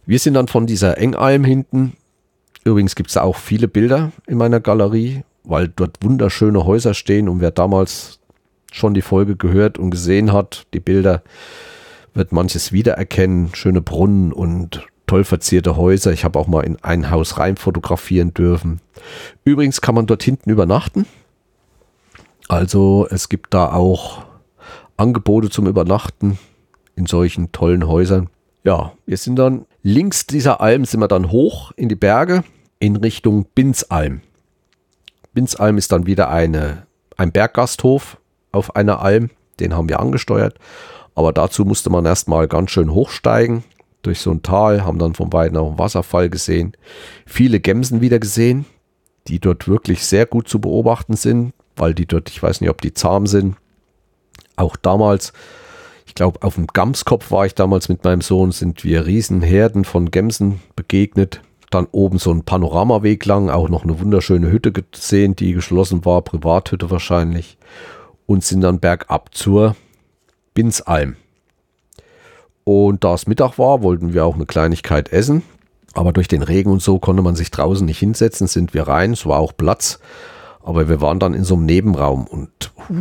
Wir sind dann von dieser Engalm hinten. Übrigens gibt es auch viele Bilder in meiner Galerie, weil dort wunderschöne Häuser stehen und wer damals schon die Folge gehört und gesehen hat, die Bilder, wird manches wiedererkennen. Schöne Brunnen und toll verzierte Häuser. Ich habe auch mal in ein Haus rein fotografieren dürfen. Übrigens kann man dort hinten übernachten. Also es gibt da auch Angebote zum Übernachten in solchen tollen Häusern. Ja, wir sind dann links dieser Alm sind wir dann hoch in die Berge in Richtung Binsalm. Binsalm ist dann wieder eine, ein Berggasthof auf einer Alm. Den haben wir angesteuert. Aber dazu musste man erstmal ganz schön hochsteigen durch so ein Tal, haben dann von beiden auch einen Wasserfall gesehen. Viele Gemsen wieder gesehen, die dort wirklich sehr gut zu beobachten sind, weil die dort, ich weiß nicht, ob die zahm sind. Auch damals ich glaube, auf dem Gamskopf war ich damals mit meinem Sohn, sind wir Riesenherden von Gemsen begegnet. Dann oben so ein Panoramaweg lang, auch noch eine wunderschöne Hütte gesehen, die geschlossen war, Privathütte wahrscheinlich. Und sind dann bergab zur Binsalm. Und da es Mittag war, wollten wir auch eine Kleinigkeit essen. Aber durch den Regen und so konnte man sich draußen nicht hinsetzen, sind wir rein. Es war auch Platz. Aber wir waren dann in so einem Nebenraum und uh,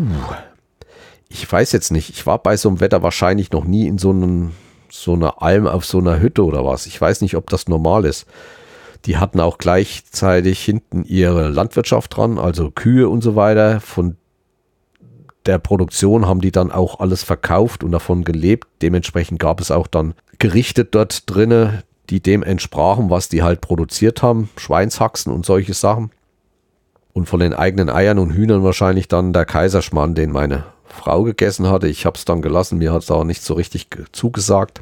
ich weiß jetzt nicht, ich war bei so einem Wetter wahrscheinlich noch nie in so einem so einer Alm auf so einer Hütte oder was. Ich weiß nicht, ob das normal ist. Die hatten auch gleichzeitig hinten ihre Landwirtschaft dran, also Kühe und so weiter. Von der Produktion haben die dann auch alles verkauft und davon gelebt. Dementsprechend gab es auch dann Gerichte dort drinne, die dem entsprachen, was die halt produziert haben. Schweinshaxen und solche Sachen. Und von den eigenen Eiern und Hühnern wahrscheinlich dann der Kaiserschmarrn, den meine Frau gegessen hatte. Ich habe es dann gelassen, mir hat es auch nicht so richtig zugesagt.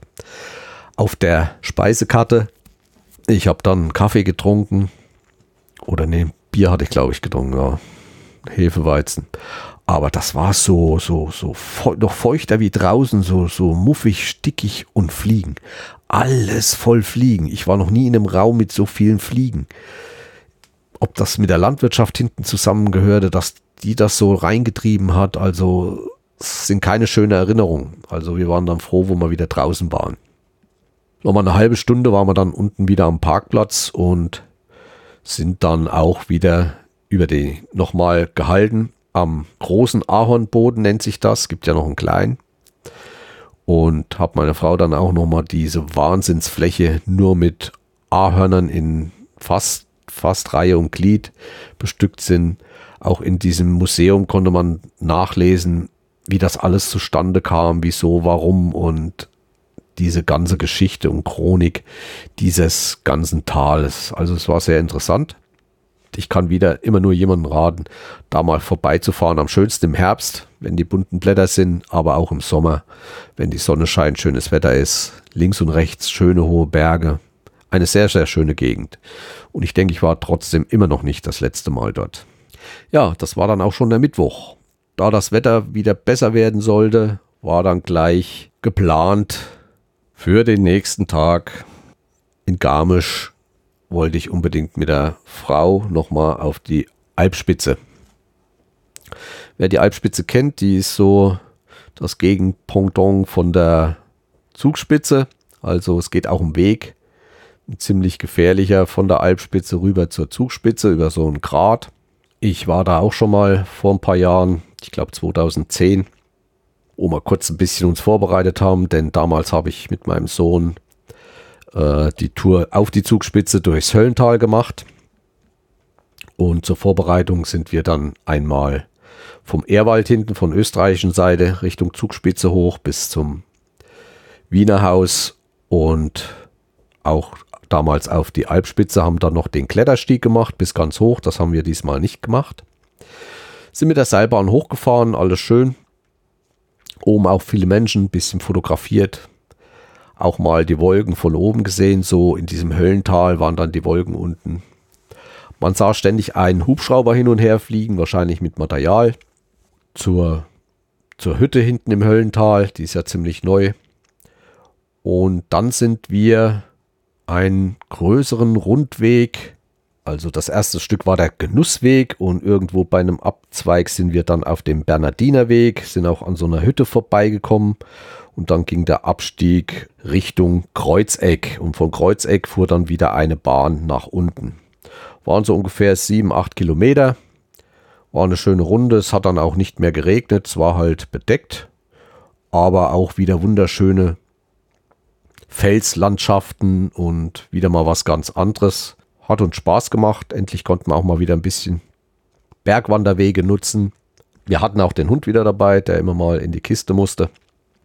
Auf der Speisekarte, ich habe dann Kaffee getrunken. Oder nee, Bier hatte ich, glaube ich, getrunken, ja. Hefeweizen. Aber das war so, so, so noch feuchter wie draußen, so, so muffig, stickig und Fliegen. Alles voll Fliegen. Ich war noch nie in einem Raum mit so vielen Fliegen. Ob das mit der Landwirtschaft hinten zusammengehörte, dass die das so reingetrieben hat. Also sind keine schöne Erinnerungen. Also wir waren dann froh, wo wir wieder draußen waren. Nochmal eine halbe Stunde waren wir dann unten wieder am Parkplatz und sind dann auch wieder über die nochmal gehalten. Am großen Ahornboden nennt sich das, gibt ja noch einen kleinen. und habe meiner Frau dann auch nochmal diese Wahnsinnsfläche nur mit Ahörnern in fast, fast Reihe und Glied bestückt sind. Auch in diesem Museum konnte man nachlesen, wie das alles zustande kam, wieso, warum und diese ganze Geschichte und Chronik dieses ganzen Tales. Also es war sehr interessant. Ich kann wieder immer nur jemanden raten, da mal vorbeizufahren. Am schönsten im Herbst, wenn die bunten Blätter sind, aber auch im Sommer, wenn die Sonne scheint, schönes Wetter ist. Links und rechts schöne hohe Berge. Eine sehr, sehr schöne Gegend. Und ich denke, ich war trotzdem immer noch nicht das letzte Mal dort. Ja, das war dann auch schon der Mittwoch. Da das Wetter wieder besser werden sollte, war dann gleich geplant für den nächsten Tag in Garmisch wollte ich unbedingt mit der Frau nochmal auf die Alpspitze. Wer die Alpspitze kennt, die ist so das Gegenpendant von der Zugspitze. Also es geht auch um Weg. Ziemlich gefährlicher von der Alpspitze rüber zur Zugspitze über so einen Grat. Ich war da auch schon mal vor ein paar Jahren, ich glaube 2010, wo wir kurz ein bisschen uns vorbereitet haben, denn damals habe ich mit meinem Sohn äh, die Tour auf die Zugspitze durchs Höllental gemacht. Und zur Vorbereitung sind wir dann einmal vom Ehrwald hinten von österreichischen Seite Richtung Zugspitze hoch bis zum Wiener Haus und auch damals auf die Alpspitze haben dann noch den Kletterstieg gemacht bis ganz hoch. Das haben wir diesmal nicht gemacht. Sind mit der Seilbahn hochgefahren, alles schön. Oben auch viele Menschen, bisschen fotografiert, auch mal die Wolken von oben gesehen, so in diesem Höllental waren dann die Wolken unten. Man sah ständig einen Hubschrauber hin und her fliegen, wahrscheinlich mit Material, zur, zur Hütte hinten im Höllental, die ist ja ziemlich neu. Und dann sind wir einen größeren Rundweg, also das erste Stück war der Genussweg und irgendwo bei einem Abzweig sind wir dann auf dem Bernardinerweg, sind auch an so einer Hütte vorbeigekommen und dann ging der Abstieg Richtung Kreuzeck und von Kreuzeck fuhr dann wieder eine Bahn nach unten. Waren so ungefähr sieben, acht Kilometer. War eine schöne Runde. Es hat dann auch nicht mehr geregnet. Es war halt bedeckt. Aber auch wieder wunderschöne Felslandschaften und wieder mal was ganz anderes. Hat uns Spaß gemacht. Endlich konnten wir auch mal wieder ein bisschen Bergwanderwege nutzen. Wir hatten auch den Hund wieder dabei, der immer mal in die Kiste musste.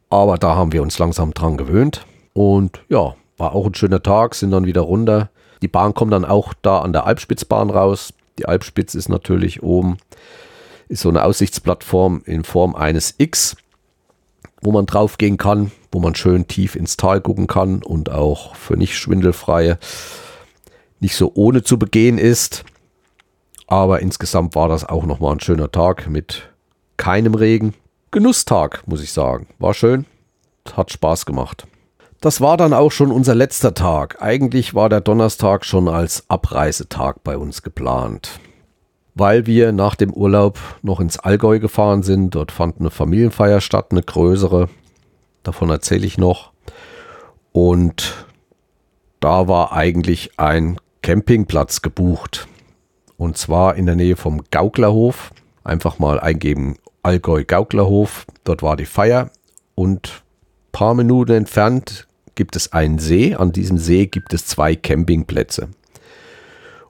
Aber da haben wir uns langsam dran gewöhnt. Und ja, war auch ein schöner Tag, sind dann wieder runter. Die Bahn kommt dann auch da an der Alpspitzbahn raus. Die Alpspitze ist natürlich oben, ist so eine Aussichtsplattform in Form eines X, wo man drauf gehen kann, wo man schön tief ins Tal gucken kann und auch für nicht schwindelfreie nicht so ohne zu begehen ist. Aber insgesamt war das auch nochmal ein schöner Tag mit keinem Regen. Genusstag, muss ich sagen. War schön, hat Spaß gemacht. Das war dann auch schon unser letzter Tag. Eigentlich war der Donnerstag schon als Abreisetag bei uns geplant. Weil wir nach dem Urlaub noch ins Allgäu gefahren sind. Dort fand eine Familienfeier statt, eine größere. Davon erzähle ich noch. Und da war eigentlich ein Campingplatz gebucht. Und zwar in der Nähe vom Gauklerhof. Einfach mal eingeben Allgäu-Gauklerhof. Dort war die Feier und paar Minuten entfernt gibt es einen See. An diesem See gibt es zwei Campingplätze.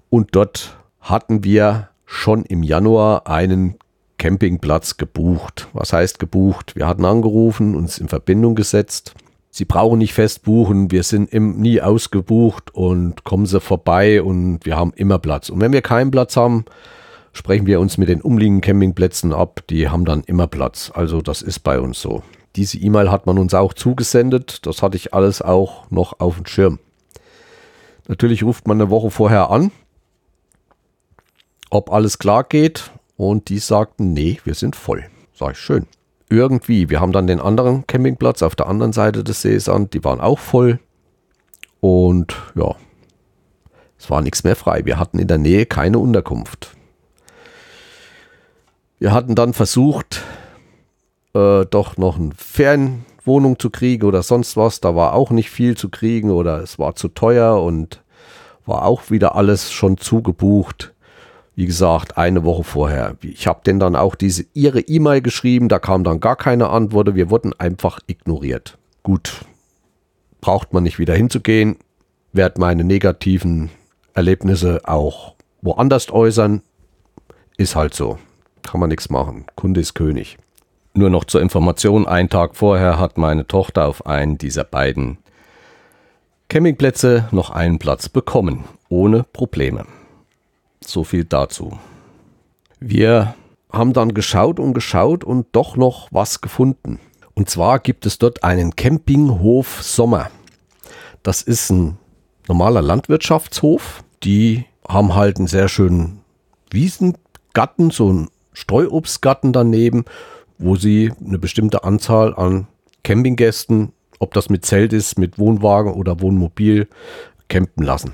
Und dort hatten wir schon im Januar einen Campingplatz gebucht. Was heißt gebucht? Wir hatten angerufen, uns in Verbindung gesetzt. Sie brauchen nicht fest buchen, wir sind im, nie ausgebucht und kommen Sie vorbei und wir haben immer Platz. Und wenn wir keinen Platz haben, sprechen wir uns mit den umliegenden Campingplätzen ab. Die haben dann immer Platz. Also das ist bei uns so. Diese E-Mail hat man uns auch zugesendet. Das hatte ich alles auch noch auf dem Schirm. Natürlich ruft man eine Woche vorher an, ob alles klar geht. Und die sagten, nee, wir sind voll. Sag ich, schön. Irgendwie, wir haben dann den anderen Campingplatz auf der anderen Seite des Sees an. Die waren auch voll. Und ja, es war nichts mehr frei. Wir hatten in der Nähe keine Unterkunft. Wir hatten dann versucht, äh, doch noch eine Fernwohnung zu kriegen oder sonst was. Da war auch nicht viel zu kriegen oder es war zu teuer und war auch wieder alles schon zugebucht. Wie gesagt, eine Woche vorher. Ich habe denn dann auch diese ihre E-Mail geschrieben, da kam dann gar keine Antwort. Wir wurden einfach ignoriert. Gut, braucht man nicht wieder hinzugehen, werde meine negativen Erlebnisse auch woanders äußern. Ist halt so. Kann man nichts machen. Kunde ist König. Nur noch zur Information, einen Tag vorher hat meine Tochter auf einen dieser beiden Campingplätze noch einen Platz bekommen, ohne Probleme. So viel dazu. Wir haben dann geschaut und geschaut und doch noch was gefunden. Und zwar gibt es dort einen Campinghof Sommer. Das ist ein normaler Landwirtschaftshof. Die haben halt einen sehr schönen Wiesengarten, so einen Streuobstgarten daneben, wo sie eine bestimmte Anzahl an Campinggästen, ob das mit Zelt ist, mit Wohnwagen oder Wohnmobil, campen lassen.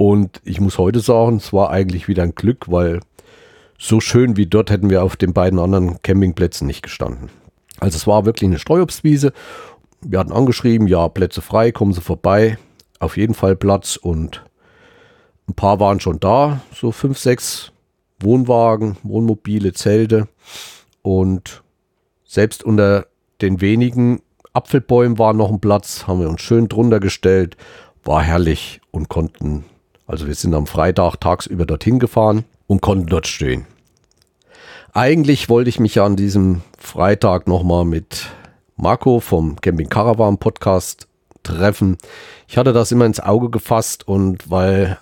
Und ich muss heute sagen, es war eigentlich wieder ein Glück, weil so schön wie dort hätten wir auf den beiden anderen Campingplätzen nicht gestanden. Also es war wirklich eine Streuobstwiese. Wir hatten angeschrieben, ja, Plätze frei, kommen Sie vorbei. Auf jeden Fall Platz und ein paar waren schon da, so fünf, sechs Wohnwagen, Wohnmobile, Zelte. Und selbst unter den wenigen Apfelbäumen war noch ein Platz, haben wir uns schön drunter gestellt, war herrlich und konnten, also wir sind am Freitag tagsüber dorthin gefahren und konnten dort stehen. Eigentlich wollte ich mich ja an diesem Freitag nochmal mit Marco vom Camping Caravan Podcast treffen. Ich hatte das immer ins Auge gefasst und weil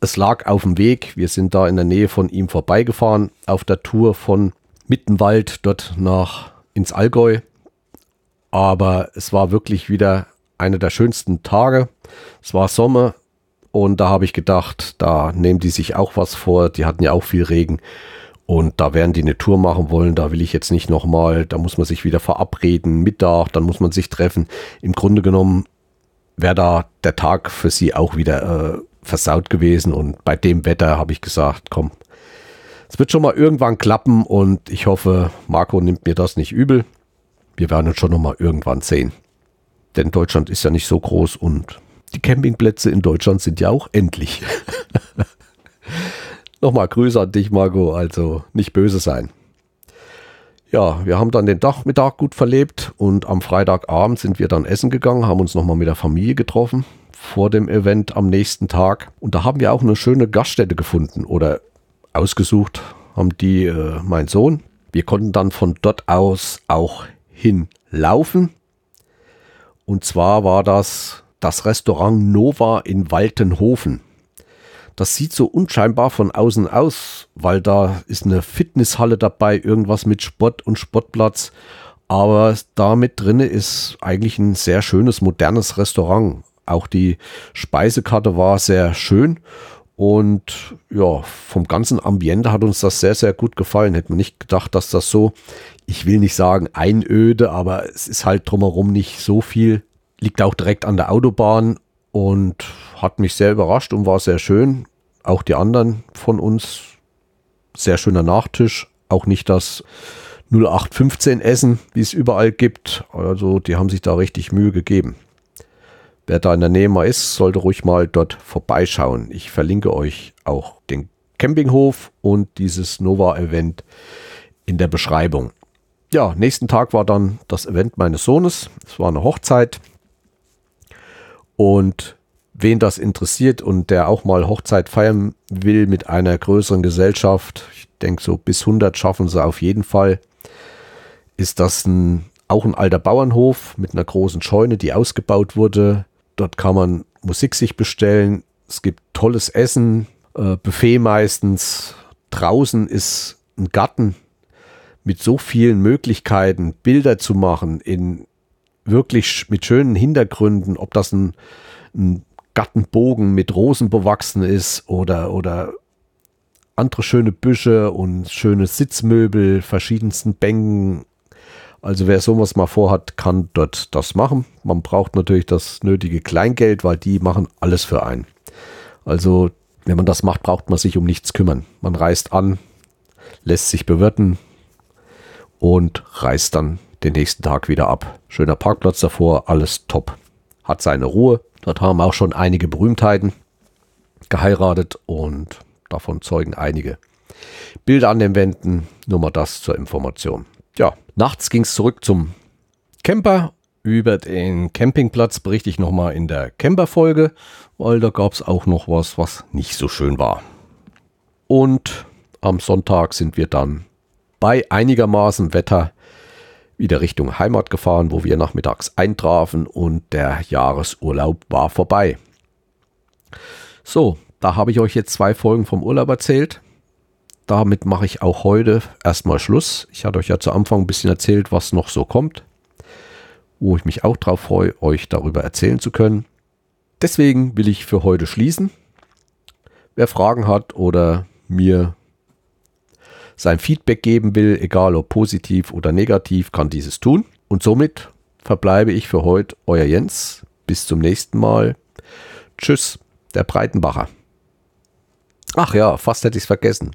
es lag auf dem Weg, wir sind da in der Nähe von ihm vorbeigefahren auf der Tour von Mittenwald dort nach ins Allgäu. Aber es war wirklich wieder einer der schönsten Tage. Es war Sommer, und da habe ich gedacht, da nehmen die sich auch was vor. Die hatten ja auch viel Regen. Und da werden die eine Tour machen wollen. Da will ich jetzt nicht nochmal, da muss man sich wieder verabreden, Mittag, dann muss man sich treffen. Im Grunde genommen wäre da der Tag für sie auch wieder äh, versaut gewesen. Und bei dem Wetter habe ich gesagt, komm, es wird schon mal irgendwann klappen und ich hoffe, Marco nimmt mir das nicht übel. Wir werden uns schon noch mal irgendwann sehen. Denn Deutschland ist ja nicht so groß und die Campingplätze in Deutschland sind ja auch endlich. Nochmal Grüße an dich, Marco. Also nicht böse sein. Ja, wir haben dann den Nachmittag gut verlebt und am Freitagabend sind wir dann essen gegangen, haben uns nochmal mit der Familie getroffen vor dem Event am nächsten Tag. Und da haben wir auch eine schöne Gaststätte gefunden oder ausgesucht, haben die äh, mein Sohn. Wir konnten dann von dort aus auch hinlaufen. Und zwar war das das Restaurant Nova in Waltenhofen. Das sieht so unscheinbar von außen aus, weil da ist eine Fitnesshalle dabei, irgendwas mit Sport und Sportplatz. Aber da mit drinne ist eigentlich ein sehr schönes, modernes Restaurant. Auch die Speisekarte war sehr schön und ja, vom ganzen Ambiente hat uns das sehr, sehr gut gefallen. Hätte man nicht gedacht, dass das so, ich will nicht sagen einöde, aber es ist halt drumherum nicht so viel liegt auch direkt an der Autobahn und hat mich sehr überrascht und war sehr schön. Auch die anderen von uns, sehr schöner Nachtisch. Auch nicht das 0815 Essen, wie es überall gibt. Also die haben sich da richtig Mühe gegeben. Wer da in der Nähe mal ist, sollte ruhig mal dort vorbeischauen. Ich verlinke euch auch den Campinghof und dieses Nova-Event in der Beschreibung. Ja, nächsten Tag war dann das Event meines Sohnes. Es war eine Hochzeit. Und wen das interessiert und der auch mal Hochzeit feiern will mit einer größeren Gesellschaft, ich denke so bis 100 schaffen sie auf jeden Fall, ist das ein, auch ein alter Bauernhof mit einer großen Scheune, die ausgebaut wurde. Dort kann man Musik sich bestellen. Es gibt tolles Essen, äh, Buffet meistens. Draußen ist ein Garten mit so vielen Möglichkeiten, Bilder zu machen in wirklich mit schönen Hintergründen, ob das ein, ein Gartenbogen mit Rosen bewachsen ist oder, oder andere schöne Büsche und schöne Sitzmöbel, verschiedensten Bänken. Also wer sowas mal vorhat, kann dort das machen. Man braucht natürlich das nötige Kleingeld, weil die machen alles für einen. Also wenn man das macht, braucht man sich um nichts kümmern. Man reist an, lässt sich bewirten und reist dann den nächsten Tag wieder ab. Schöner Parkplatz davor, alles top. Hat seine Ruhe. Dort haben auch schon einige Berühmtheiten geheiratet und davon zeugen einige Bilder an den Wänden. Nur mal das zur Information. Ja, nachts ging es zurück zum Camper Über den Campingplatz berichte ich nochmal in der Camper-Folge, weil da gab es auch noch was, was nicht so schön war. Und am Sonntag sind wir dann bei einigermaßen Wetter wieder Richtung Heimat gefahren, wo wir nachmittags eintrafen und der Jahresurlaub war vorbei. So, da habe ich euch jetzt zwei Folgen vom Urlaub erzählt. Damit mache ich auch heute erstmal Schluss. Ich hatte euch ja zu Anfang ein bisschen erzählt, was noch so kommt, wo ich mich auch darauf freue, euch darüber erzählen zu können. Deswegen will ich für heute schließen. Wer Fragen hat oder mir sein Feedback geben will, egal ob positiv oder negativ, kann dieses tun. Und somit verbleibe ich für heute euer Jens. Bis zum nächsten Mal. Tschüss, der Breitenbacher. Ach ja, fast hätte ich es vergessen.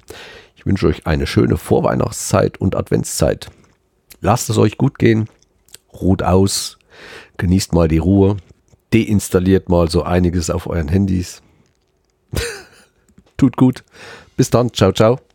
Ich wünsche euch eine schöne Vorweihnachtszeit und Adventszeit. Lasst es euch gut gehen, ruht aus, genießt mal die Ruhe, deinstalliert mal so einiges auf euren Handys. Tut gut. Bis dann. Ciao, ciao.